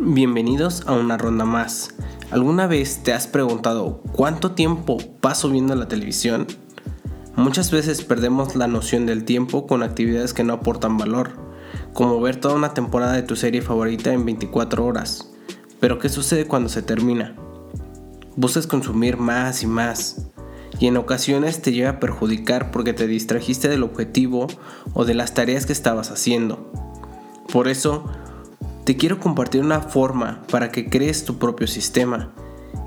Bienvenidos a una ronda más. ¿Alguna vez te has preguntado cuánto tiempo paso viendo la televisión? Muchas veces perdemos la noción del tiempo con actividades que no aportan valor, como ver toda una temporada de tu serie favorita en 24 horas. Pero ¿qué sucede cuando se termina? Buscas consumir más y más, y en ocasiones te llega a perjudicar porque te distrajiste del objetivo o de las tareas que estabas haciendo. Por eso, te quiero compartir una forma para que crees tu propio sistema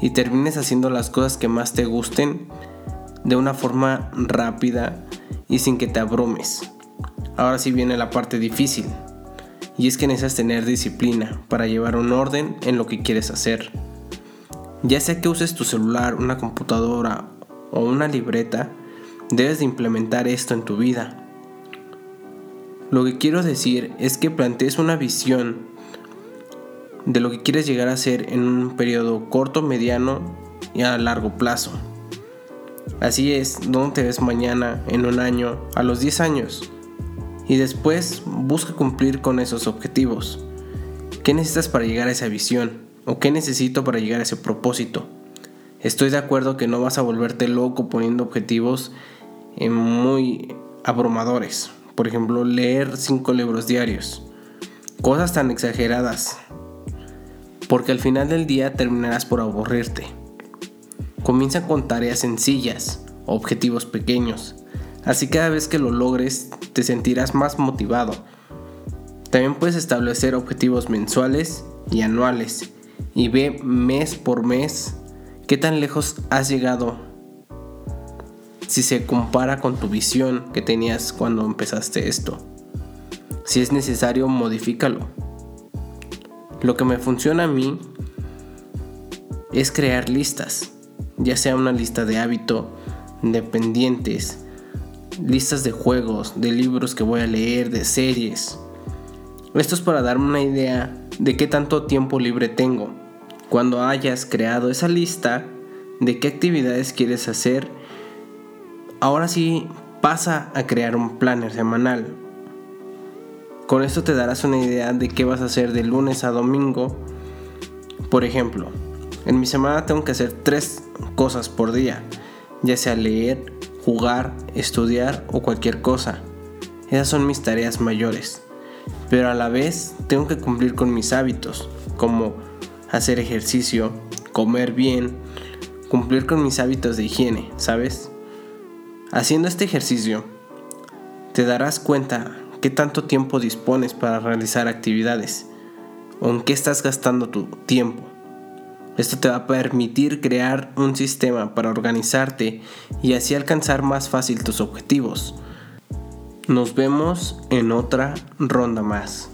y termines haciendo las cosas que más te gusten de una forma rápida y sin que te abrumes. Ahora sí viene la parte difícil, y es que necesitas tener disciplina para llevar un orden en lo que quieres hacer. Ya sea que uses tu celular, una computadora o una libreta, debes de implementar esto en tu vida. Lo que quiero decir es que plantees una visión de lo que quieres llegar a ser en un periodo corto, mediano y a largo plazo. Así es, ¿dónde te ves mañana, en un año, a los 10 años? Y después busca cumplir con esos objetivos. ¿Qué necesitas para llegar a esa visión? ¿O qué necesito para llegar a ese propósito? Estoy de acuerdo que no vas a volverte loco poniendo objetivos eh, muy abrumadores. Por ejemplo, leer 5 libros diarios. Cosas tan exageradas porque al final del día terminarás por aburrirte. Comienza con tareas sencillas, objetivos pequeños, así cada vez que lo logres te sentirás más motivado. También puedes establecer objetivos mensuales y anuales y ve mes por mes qué tan lejos has llegado si se compara con tu visión que tenías cuando empezaste esto. Si es necesario, modifícalo. Lo que me funciona a mí es crear listas, ya sea una lista de hábito, de pendientes, listas de juegos, de libros que voy a leer, de series. Esto es para darme una idea de qué tanto tiempo libre tengo. Cuando hayas creado esa lista de qué actividades quieres hacer, ahora sí pasa a crear un planner semanal, con esto te darás una idea de qué vas a hacer de lunes a domingo. Por ejemplo, en mi semana tengo que hacer tres cosas por día, ya sea leer, jugar, estudiar o cualquier cosa. Esas son mis tareas mayores. Pero a la vez tengo que cumplir con mis hábitos, como hacer ejercicio, comer bien, cumplir con mis hábitos de higiene, ¿sabes? Haciendo este ejercicio, te darás cuenta ¿Qué tanto tiempo dispones para realizar actividades? ¿O en qué estás gastando tu tiempo? Esto te va a permitir crear un sistema para organizarte y así alcanzar más fácil tus objetivos. Nos vemos en otra ronda más.